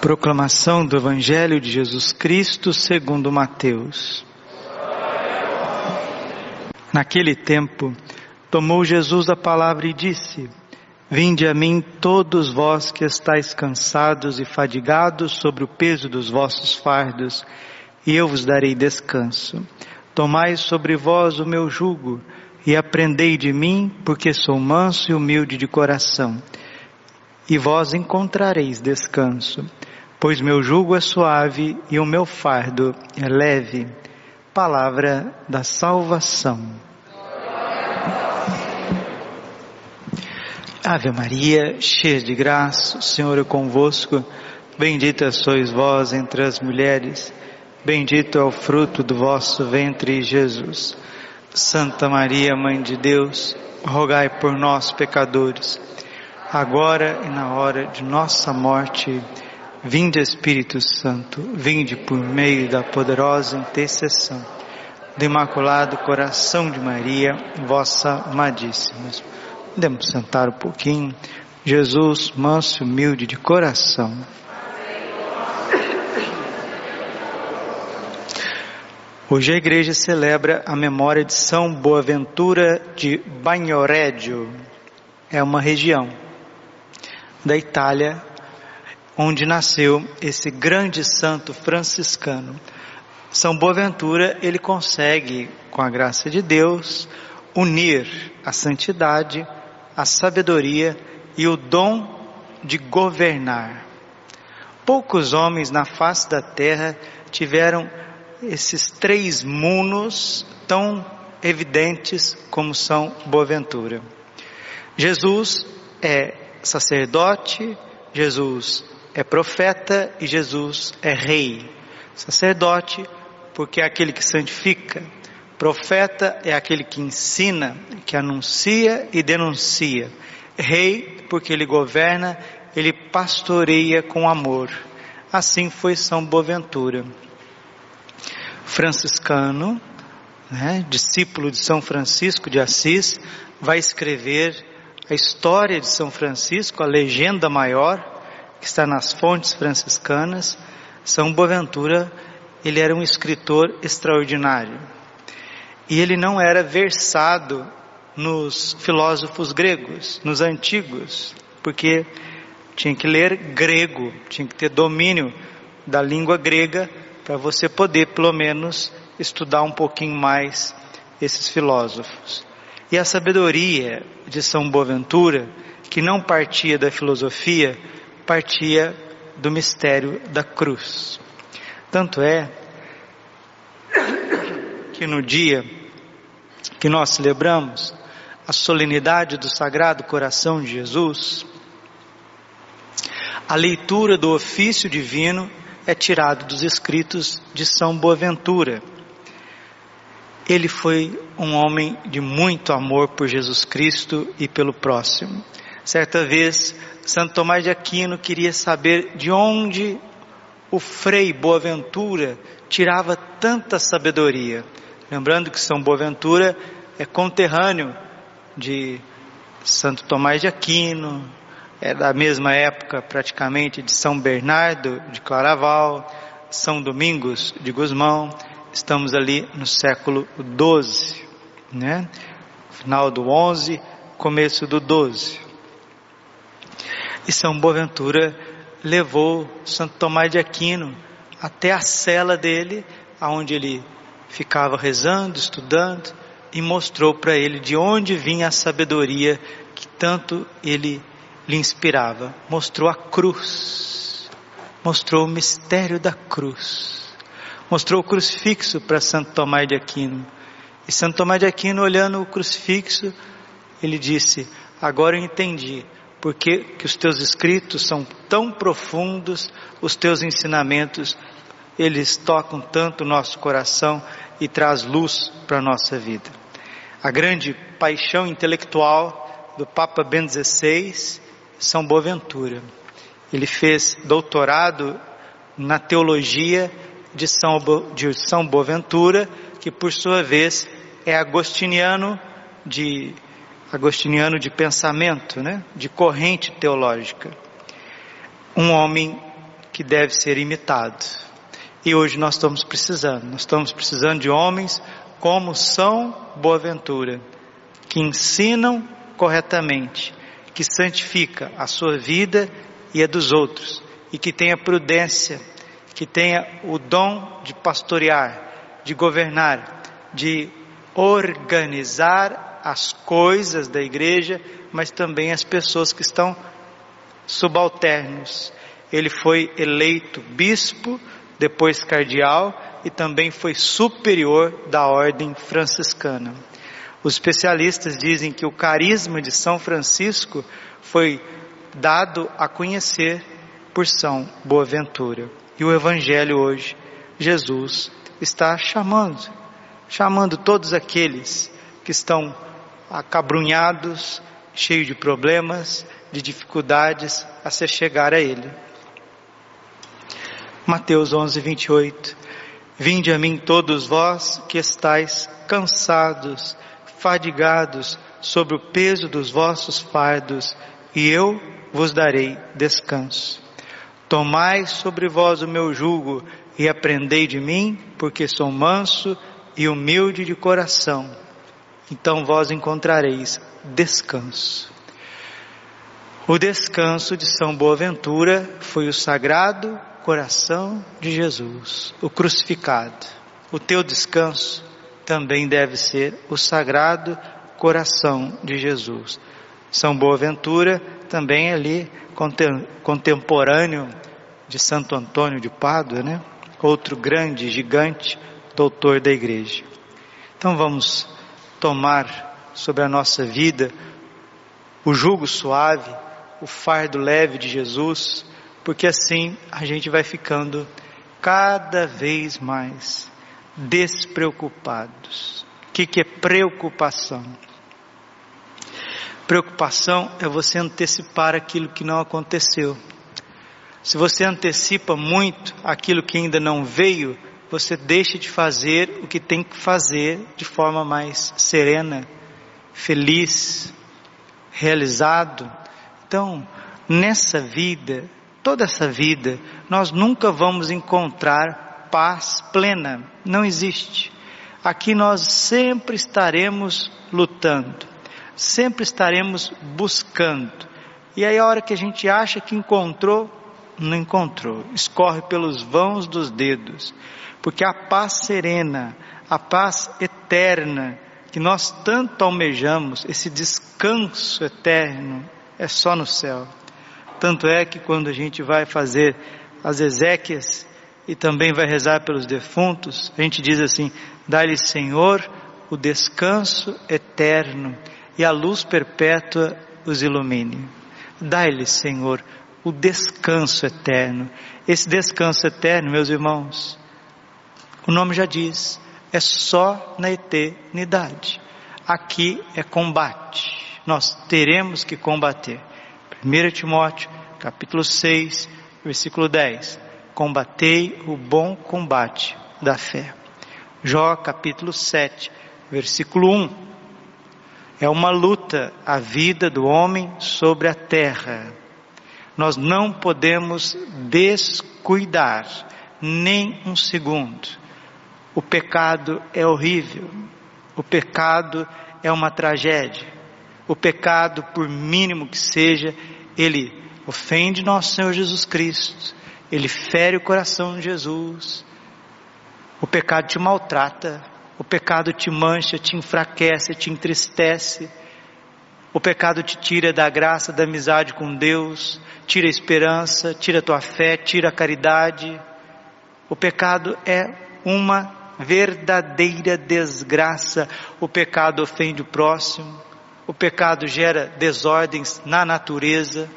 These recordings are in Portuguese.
Proclamação do Evangelho de Jesus Cristo segundo Mateus. Naquele tempo, tomou Jesus a palavra e disse: Vinde a mim todos vós que estáis cansados e fadigados sobre o peso dos vossos fardos, e eu vos darei descanso. Tomai sobre vós o meu jugo e aprendei de mim, porque sou manso e humilde de coração e vós encontrareis descanso, pois meu jugo é suave e o meu fardo é leve. Palavra da salvação. Ave Maria, cheia de graça, o Senhor é convosco. Bendita sois vós entre as mulheres, bendito é o fruto do vosso ventre, Jesus. Santa Maria, Mãe de Deus, rogai por nós, pecadores agora e na hora de nossa morte. Vinde Espírito Santo, vinde por meio da poderosa intercessão do Imaculado Coração de Maria, vossa amadíssima. Podemos sentar um pouquinho. Jesus, manso e humilde de coração. Hoje a igreja celebra a memória de São Boaventura de Bagnoregio. É uma região da Itália, onde nasceu esse grande santo franciscano. São Boaventura, ele consegue, com a graça de Deus, unir a santidade, a sabedoria e o dom de governar. Poucos homens na face da terra tiveram esses três munos tão evidentes como são Boaventura. Jesus é sacerdote, Jesus é profeta e Jesus é rei. Sacerdote, porque é aquele que santifica. Profeta é aquele que ensina, que anuncia e denuncia. Rei, porque ele governa, ele pastoreia com amor. Assim foi São Boaventura. Franciscano, né, discípulo de São Francisco de Assis, vai escrever a história de São Francisco, a legenda maior, que está nas fontes franciscanas, São Boaventura, ele era um escritor extraordinário. E ele não era versado nos filósofos gregos, nos antigos, porque tinha que ler grego, tinha que ter domínio da língua grega para você poder, pelo menos, estudar um pouquinho mais esses filósofos. E a sabedoria de São Boaventura, que não partia da filosofia, partia do mistério da cruz. Tanto é que no dia que nós celebramos a solenidade do Sagrado Coração de Jesus, a leitura do ofício divino é tirada dos escritos de São Boaventura ele foi um homem de muito amor por Jesus Cristo e pelo próximo. Certa vez, Santo Tomás de Aquino queria saber de onde o Frei Boaventura tirava tanta sabedoria. Lembrando que São Boaventura é conterrâneo de Santo Tomás de Aquino, é da mesma época praticamente de São Bernardo de Claraval, São Domingos de Gusmão, estamos ali no século 12, né? Final do 11, começo do 12. E São Boaventura levou Santo Tomás de Aquino até a cela dele, aonde ele ficava rezando, estudando, e mostrou para ele de onde vinha a sabedoria que tanto ele lhe inspirava. Mostrou a cruz, mostrou o mistério da cruz mostrou o crucifixo para Santo Tomás de Aquino. E Santo Tomás de Aquino, olhando o crucifixo, ele disse: Agora eu entendi porque que os teus escritos são tão profundos, os teus ensinamentos, eles tocam tanto o nosso coração e traz luz para a nossa vida. A grande paixão intelectual do Papa Ben XVI, São Boaventura. Ele fez doutorado na teologia de São, de São Boaventura, que por sua vez é agostiniano de agostiniano de pensamento, né? de corrente teológica. Um homem que deve ser imitado. E hoje nós estamos precisando, nós estamos precisando de homens como São Boaventura, que ensinam corretamente, que santifica a sua vida e a dos outros, e que tenha prudência, que tenha o dom de pastorear, de governar, de organizar as coisas da igreja, mas também as pessoas que estão subalternos. Ele foi eleito bispo, depois cardeal e também foi superior da ordem franciscana. Os especialistas dizem que o carisma de São Francisco foi dado a conhecer por São Boaventura. E o Evangelho hoje, Jesus está chamando, chamando todos aqueles que estão acabrunhados, cheios de problemas, de dificuldades, a se chegar a Ele. Mateus 11, 28. Vinde a mim todos vós que estáis cansados fadigados sobre o peso dos vossos fardos, e eu vos darei descanso. Tomai sobre vós o meu jugo e aprendei de mim, porque sou manso e humilde de coração. Então vós encontrareis descanso. O descanso de São Boaventura foi o sagrado coração de Jesus, o crucificado. O teu descanso também deve ser o sagrado coração de Jesus. São Boaventura também ali contemporâneo de Santo Antônio de Pádua, né? Outro grande, gigante doutor da igreja. Então vamos tomar sobre a nossa vida o jugo suave, o fardo leve de Jesus, porque assim a gente vai ficando cada vez mais despreocupados. O que, que é preocupação? Preocupação é você antecipar aquilo que não aconteceu. Se você antecipa muito aquilo que ainda não veio, você deixa de fazer o que tem que fazer de forma mais serena, feliz, realizado. Então, nessa vida, toda essa vida, nós nunca vamos encontrar paz plena. Não existe. Aqui nós sempre estaremos lutando, sempre estaremos buscando. E aí, a hora que a gente acha que encontrou, não encontrou, escorre pelos vãos dos dedos, porque a paz serena, a paz eterna, que nós tanto almejamos, esse descanso eterno, é só no céu. Tanto é que quando a gente vai fazer as exéquias, e também vai rezar pelos defuntos, a gente diz assim: dá-lhe, Senhor, o descanso eterno e a luz perpétua os ilumine. Dá-lhe, Senhor, o descanso eterno. Esse descanso eterno, meus irmãos, o nome já diz, é só na eternidade. Aqui é combate. Nós teremos que combater. 1 Timóteo, capítulo 6, versículo 10 combatei o bom combate da fé. Jó capítulo 7, versículo 1. É uma luta a vida do homem sobre a terra. Nós não podemos descuidar nem um segundo. O pecado é horrível. O pecado é uma tragédia. O pecado, por mínimo que seja, ele ofende nosso Senhor Jesus Cristo ele fere o coração de Jesus. O pecado te maltrata, o pecado te mancha, te enfraquece, te entristece. O pecado te tira da graça, da amizade com Deus, tira a esperança, tira a tua fé, tira a caridade. O pecado é uma verdadeira desgraça. O pecado ofende o próximo. O pecado gera desordens na natureza.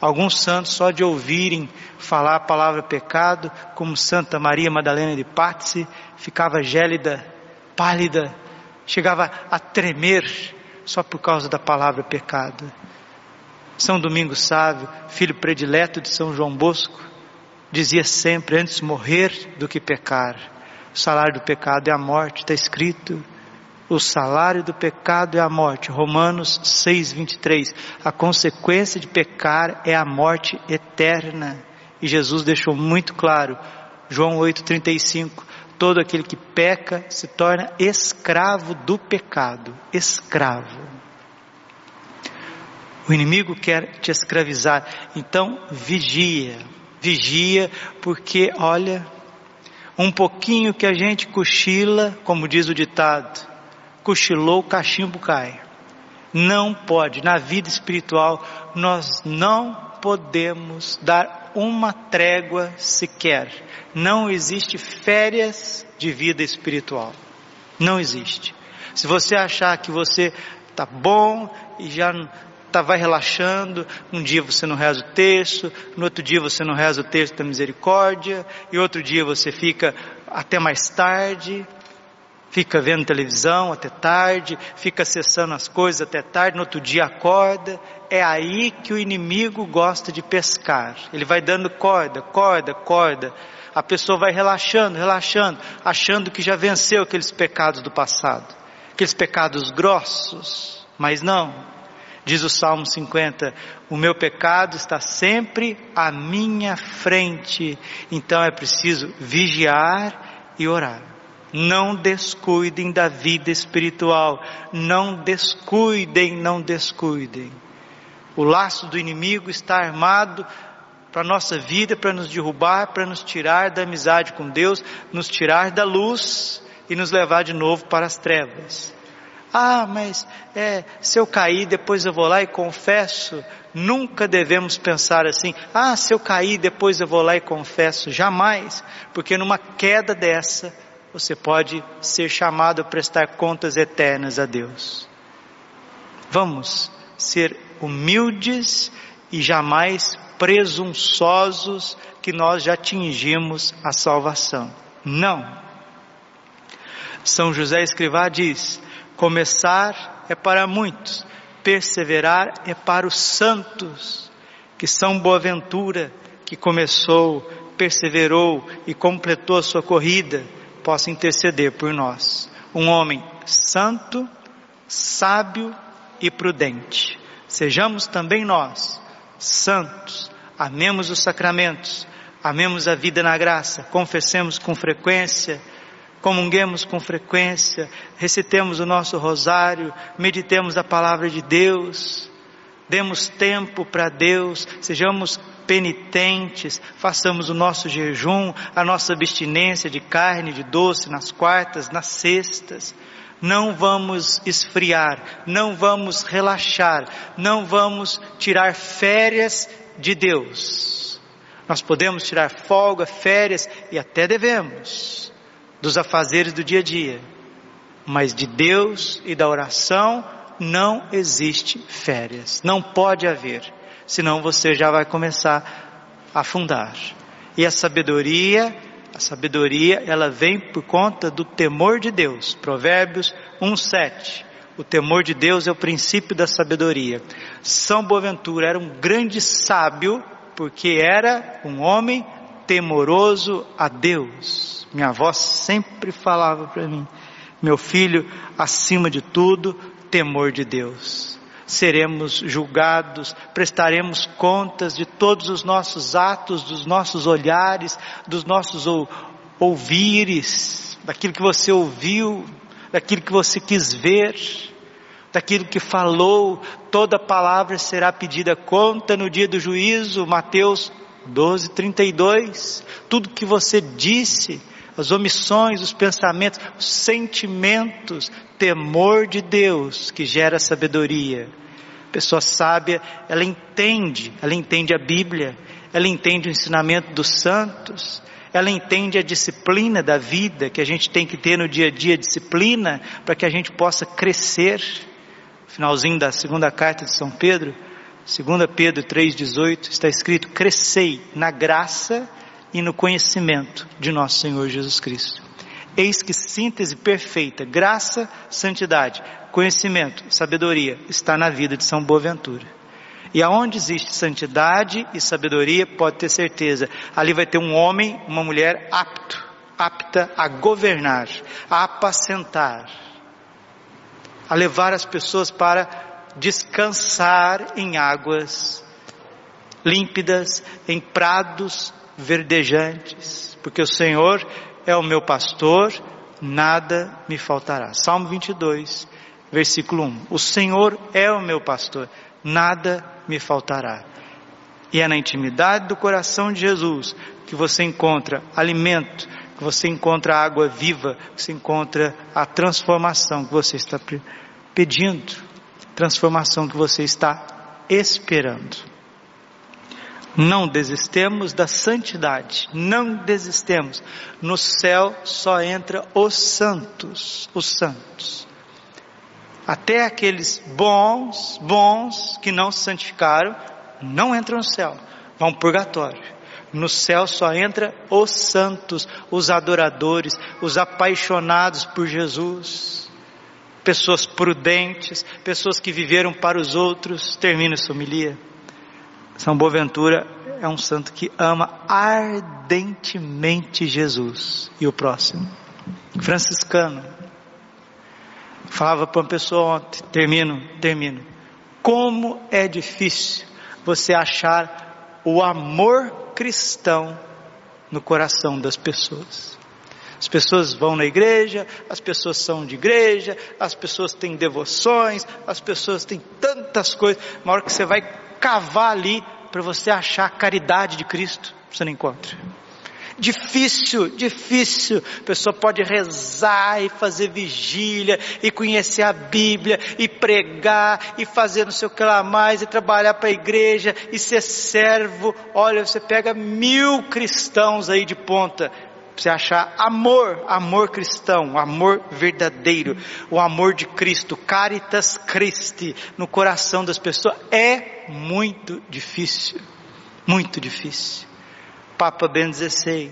Alguns santos, só de ouvirem falar a palavra pecado, como Santa Maria Madalena de Pazzi, ficava gélida, pálida, chegava a tremer só por causa da palavra pecado. São Domingos Sávio, filho predileto de São João Bosco, dizia sempre: antes morrer do que pecar. O salário do pecado é a morte, está escrito. O salário do pecado é a morte. Romanos 6:23. A consequência de pecar é a morte eterna. E Jesus deixou muito claro, João 8:35, todo aquele que peca se torna escravo do pecado, escravo. O inimigo quer te escravizar, então vigia, vigia, porque olha, um pouquinho que a gente cochila, como diz o ditado, cochilou, o cachimbo cai. Não pode, na vida espiritual, nós não podemos dar uma trégua sequer. Não existe férias de vida espiritual. Não existe. Se você achar que você está bom e já tá, vai relaxando, um dia você não reza o texto, no outro dia você não reza o texto da misericórdia, e outro dia você fica até mais tarde, fica vendo televisão até tarde, fica acessando as coisas até tarde, no outro dia acorda. É aí que o inimigo gosta de pescar. Ele vai dando corda, corda, corda. A pessoa vai relaxando, relaxando, achando que já venceu aqueles pecados do passado, aqueles pecados grossos. Mas não, diz o Salmo 50, o meu pecado está sempre à minha frente. Então é preciso vigiar e orar. Não descuidem da vida espiritual. Não descuidem, não descuidem. O laço do inimigo está armado para a nossa vida, para nos derrubar, para nos tirar da amizade com Deus, nos tirar da luz e nos levar de novo para as trevas. Ah, mas é, se eu cair, depois eu vou lá e confesso. Nunca devemos pensar assim. Ah, se eu cair, depois eu vou lá e confesso. Jamais, porque numa queda dessa você pode ser chamado a prestar contas eternas a Deus. Vamos ser humildes e jamais presunçosos que nós já atingimos a salvação. Não. São José Escrivá diz: começar é para muitos, perseverar é para os santos, que são Boaventura, que começou, perseverou e completou a sua corrida possa interceder por nós. Um homem santo, sábio e prudente. Sejamos também nós santos, amemos os sacramentos, amemos a vida na graça, confessemos com frequência, comunguemos com frequência, recitemos o nosso rosário, meditemos a palavra de Deus, demos tempo para Deus, sejamos penitentes, façamos o nosso jejum, a nossa abstinência de carne, de doce nas quartas, nas sextas. Não vamos esfriar, não vamos relaxar, não vamos tirar férias de Deus. Nós podemos tirar folga, férias e até devemos dos afazeres do dia a dia, mas de Deus e da oração não existe férias, não pode haver senão você já vai começar a afundar. E a sabedoria, sabedoria, ela vem por conta do temor de Deus. Provérbios 1:7. O temor de Deus é o princípio da sabedoria. São Boaventura era um grande sábio, porque era um homem temoroso a Deus. Minha avó sempre falava para mim: meu filho, acima de tudo, temor de Deus seremos julgados, prestaremos contas de todos os nossos atos, dos nossos olhares, dos nossos ou, ouvires, daquilo que você ouviu, daquilo que você quis ver, daquilo que falou, toda palavra será pedida conta no dia do juízo, Mateus 12, 32, tudo que você disse, as omissões, os pensamentos, os sentimentos, temor de Deus que gera sabedoria pessoa sábia, ela entende, ela entende a Bíblia, ela entende o ensinamento dos santos, ela entende a disciplina da vida que a gente tem que ter no dia a dia, disciplina para que a gente possa crescer. Finalzinho da segunda carta de São Pedro, 2 Pedro 3,18, está escrito: crescei na graça e no conhecimento de nosso Senhor Jesus Cristo. Eis que síntese perfeita, graça, santidade, conhecimento, sabedoria, está na vida de São Boaventura. E aonde existe santidade e sabedoria, pode ter certeza, ali vai ter um homem, uma mulher apto, apta a governar, a apacentar. a levar as pessoas para descansar em águas límpidas, em prados verdejantes, porque o Senhor é o meu pastor, nada me faltará. Salmo 22, versículo 1. O Senhor é o meu pastor, nada me faltará. E é na intimidade do coração de Jesus que você encontra alimento, que você encontra água viva, que você encontra a transformação que você está pedindo, transformação que você está esperando. Não desistemos da santidade, não desistemos. No céu só entra os santos, os santos. Até aqueles bons, bons que não se santificaram, não entram no céu, vão purgatório. No céu só entra os santos, os adoradores, os apaixonados por Jesus, pessoas prudentes, pessoas que viveram para os outros. Termina essa homilia. São Boaventura é um santo que ama ardentemente Jesus e o próximo. Franciscano. Falava para uma pessoa ontem, termino, termino. Como é difícil você achar o amor cristão no coração das pessoas. As pessoas vão na igreja, as pessoas são de igreja, as pessoas têm devoções, as pessoas têm tantas coisas. Uma hora que você vai cavar ali para você achar a caridade de Cristo, você não encontra. Difícil, difícil. A pessoa pode rezar e fazer vigília e conhecer a Bíblia e pregar e fazer não sei o que lá mais e trabalhar para a igreja e ser servo. Olha, você pega mil cristãos aí de ponta você achar amor, amor cristão, amor verdadeiro, o amor de Cristo, caritas Christi no coração das pessoas é muito difícil, muito difícil. Papa Bento XVI,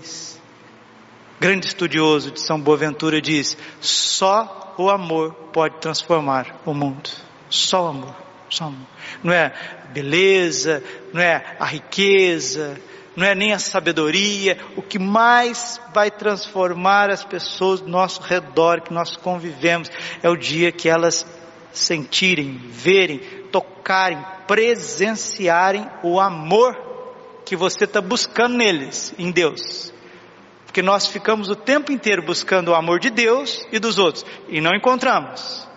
grande estudioso de São Boaventura, diz: só o amor pode transformar o mundo. Só o amor, só o amor. Não é beleza, não é a riqueza, não é nem a sabedoria, o que mais vai transformar as pessoas do nosso redor, que nós convivemos, é o dia que elas sentirem, verem, tocarem, presenciarem o amor que você está buscando neles, em Deus. Porque nós ficamos o tempo inteiro buscando o amor de Deus e dos outros e não encontramos.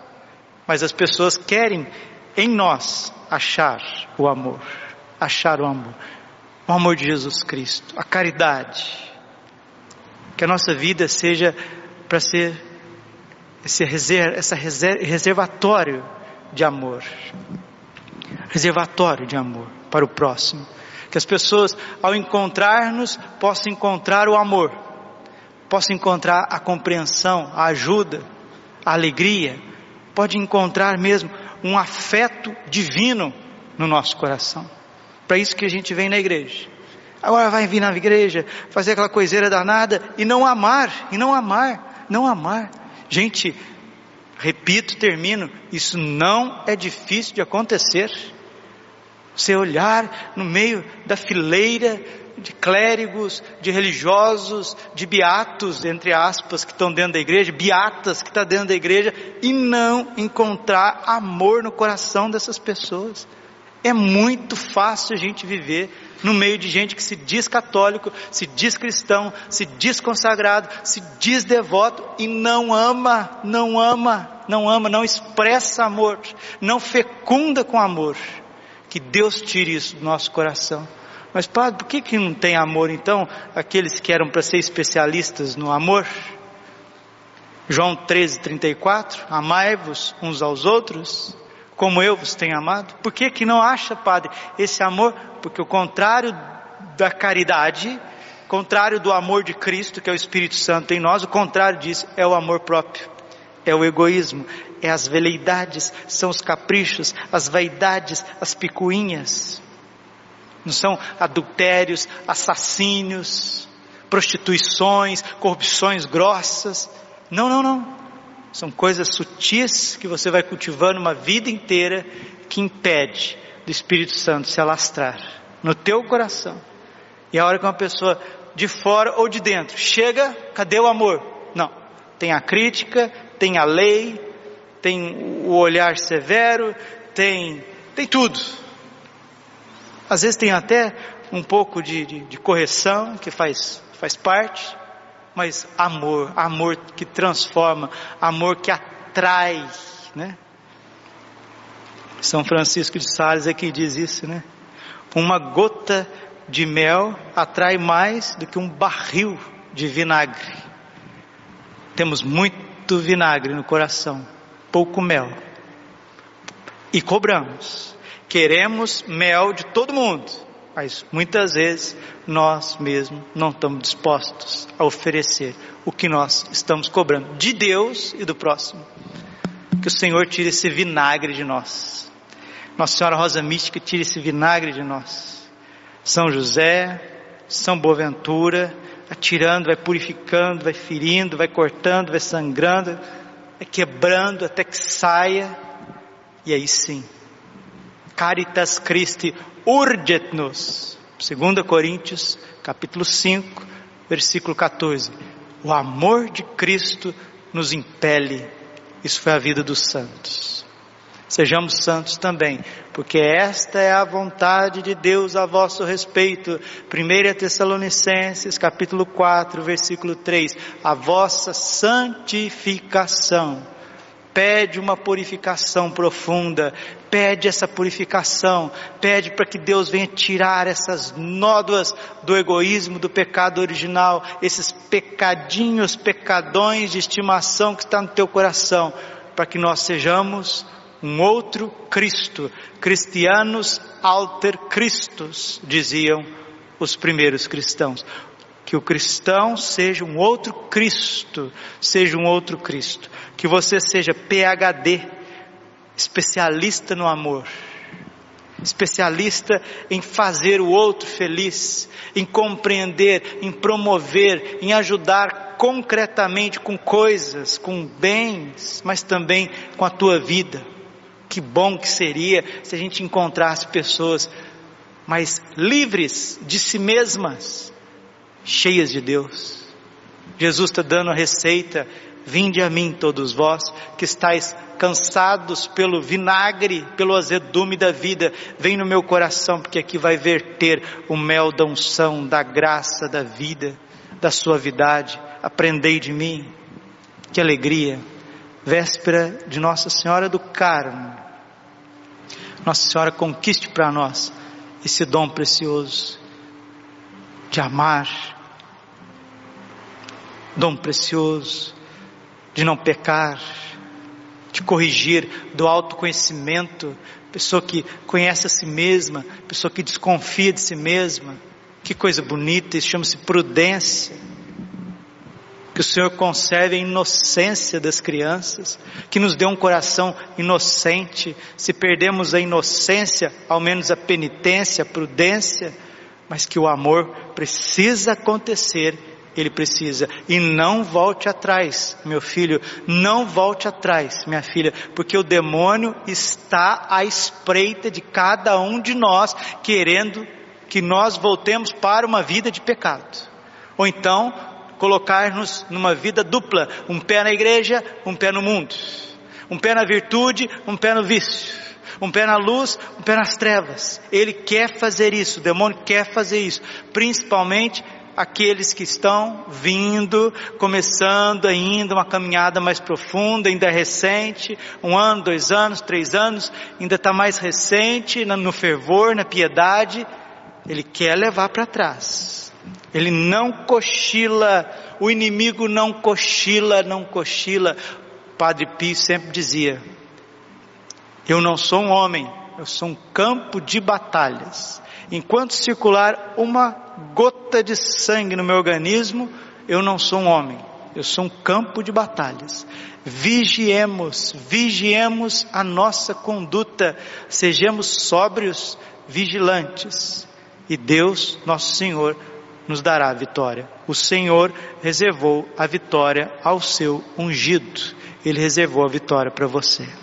Mas as pessoas querem em nós achar o amor, achar o amor, o amor de Jesus Cristo, a caridade. Que a nossa vida seja para ser esse reserva, essa reservatório de amor, reservatório de amor para o próximo que as pessoas, ao encontrar-nos, possam encontrar o amor, possam encontrar a compreensão, a ajuda, a alegria, pode encontrar mesmo um afeto divino no nosso coração. Para isso que a gente vem na igreja. Agora vai vir na igreja, fazer aquela coiseira danada e não amar, e não amar, não amar. Gente, repito, termino, isso não é difícil de acontecer. Você olhar no meio da fileira de clérigos, de religiosos, de beatos, entre aspas, que estão dentro da igreja, beatas que estão dentro da igreja, e não encontrar amor no coração dessas pessoas. É muito fácil a gente viver no meio de gente que se diz católico, se diz cristão, se diz consagrado, se diz devoto e não ama, não ama, não ama, não expressa amor, não fecunda com amor. Que Deus tire isso do nosso coração. Mas, padre, por que, que não tem amor então? Aqueles que eram para ser especialistas no amor? João 13, 34, amai-vos uns aos outros, como eu vos tenho amado. Por que que não acha, padre, esse amor? Porque o contrário da caridade, contrário do amor de Cristo, que é o Espírito Santo em nós, o contrário disso é o amor próprio é o egoísmo, é as veleidades, são os caprichos, as vaidades, as picuinhas. Não são adultérios, assassínios, prostituições, corrupções grossas. Não, não, não. São coisas sutis que você vai cultivando uma vida inteira que impede do Espírito Santo se alastrar no teu coração. E a hora que uma pessoa de fora ou de dentro chega, cadê o amor? Não. Tem a crítica, tem a lei, tem o olhar severo, tem, tem tudo. Às vezes tem até um pouco de, de, de correção que faz, faz parte, mas amor, amor que transforma, amor que atrai, né? São Francisco de Sales é que diz isso, né? Uma gota de mel atrai mais do que um barril de vinagre. Temos muito vinagre no coração, pouco mel. E cobramos. Queremos mel de todo mundo, mas muitas vezes nós mesmos não estamos dispostos a oferecer o que nós estamos cobrando de Deus e do próximo. Que o Senhor tire esse vinagre de nós. Nossa Senhora Rosa Mística tire esse vinagre de nós. São José, São Boaventura, vai tirando, vai purificando, vai ferindo, vai cortando, vai sangrando, vai quebrando até que saia. E aí sim, Caritas Christi urget-nos. 2 Coríntios, capítulo 5, versículo 14. O amor de Cristo nos impele. Isso foi a vida dos santos. Sejamos santos também, porque esta é a vontade de Deus a vosso respeito. 1 Tessalonicenses, capítulo 4, versículo 3. A vossa santificação pede uma purificação profunda, pede essa purificação, pede para que Deus venha tirar essas nódoas do egoísmo, do pecado original, esses pecadinhos, pecadões de estimação que está no teu coração, para que nós sejamos um outro Cristo, cristianos alter Christus, diziam os primeiros cristãos que o cristão seja um outro Cristo, seja um outro Cristo, que você seja PhD, especialista no amor, especialista em fazer o outro feliz, em compreender, em promover, em ajudar concretamente com coisas, com bens, mas também com a tua vida. Que bom que seria se a gente encontrasse pessoas mais livres de si mesmas, cheias de Deus. Jesus está dando a receita: vinde a mim, todos vós que estáis cansados pelo vinagre, pelo azedume da vida, vem no meu coração, porque aqui vai verter o mel da unção, da graça, da vida, da suavidade. Aprendei de mim. Que alegria! Véspera de Nossa Senhora do Carmo. Nossa Senhora conquiste para nós esse dom precioso de amar, dom precioso de não pecar, de corrigir, do autoconhecimento, pessoa que conhece a si mesma, pessoa que desconfia de si mesma. Que coisa bonita, isso chama-se prudência. Que o Senhor conserve a inocência das crianças, que nos dê um coração inocente. Se perdemos a inocência, ao menos a penitência, a prudência, mas que o amor precisa acontecer ele precisa. E não volte atrás, meu filho, não volte atrás, minha filha, porque o demônio está à espreita de cada um de nós, querendo que nós voltemos para uma vida de pecado. Ou então, colocar-nos numa vida dupla, um pé na igreja, um pé no mundo. Um pé na virtude, um pé no vício. Um pé na luz, um pé nas trevas. Ele quer fazer isso, o demônio quer fazer isso, principalmente aqueles que estão vindo, começando ainda uma caminhada mais profunda, ainda recente, um ano, dois anos, três anos, ainda está mais recente no fervor, na piedade, ele quer levar para trás. Ele não cochila, o inimigo não cochila, não cochila. Padre Pio sempre dizia: Eu não sou um homem, eu sou um campo de batalhas. Enquanto circular uma gota de sangue no meu organismo, eu não sou um homem, eu sou um campo de batalhas. Vigiemos, vigiemos a nossa conduta, sejamos sóbrios, vigilantes, e Deus, nosso Senhor, nos dará a vitória. O Senhor reservou a vitória ao seu ungido, Ele reservou a vitória para você.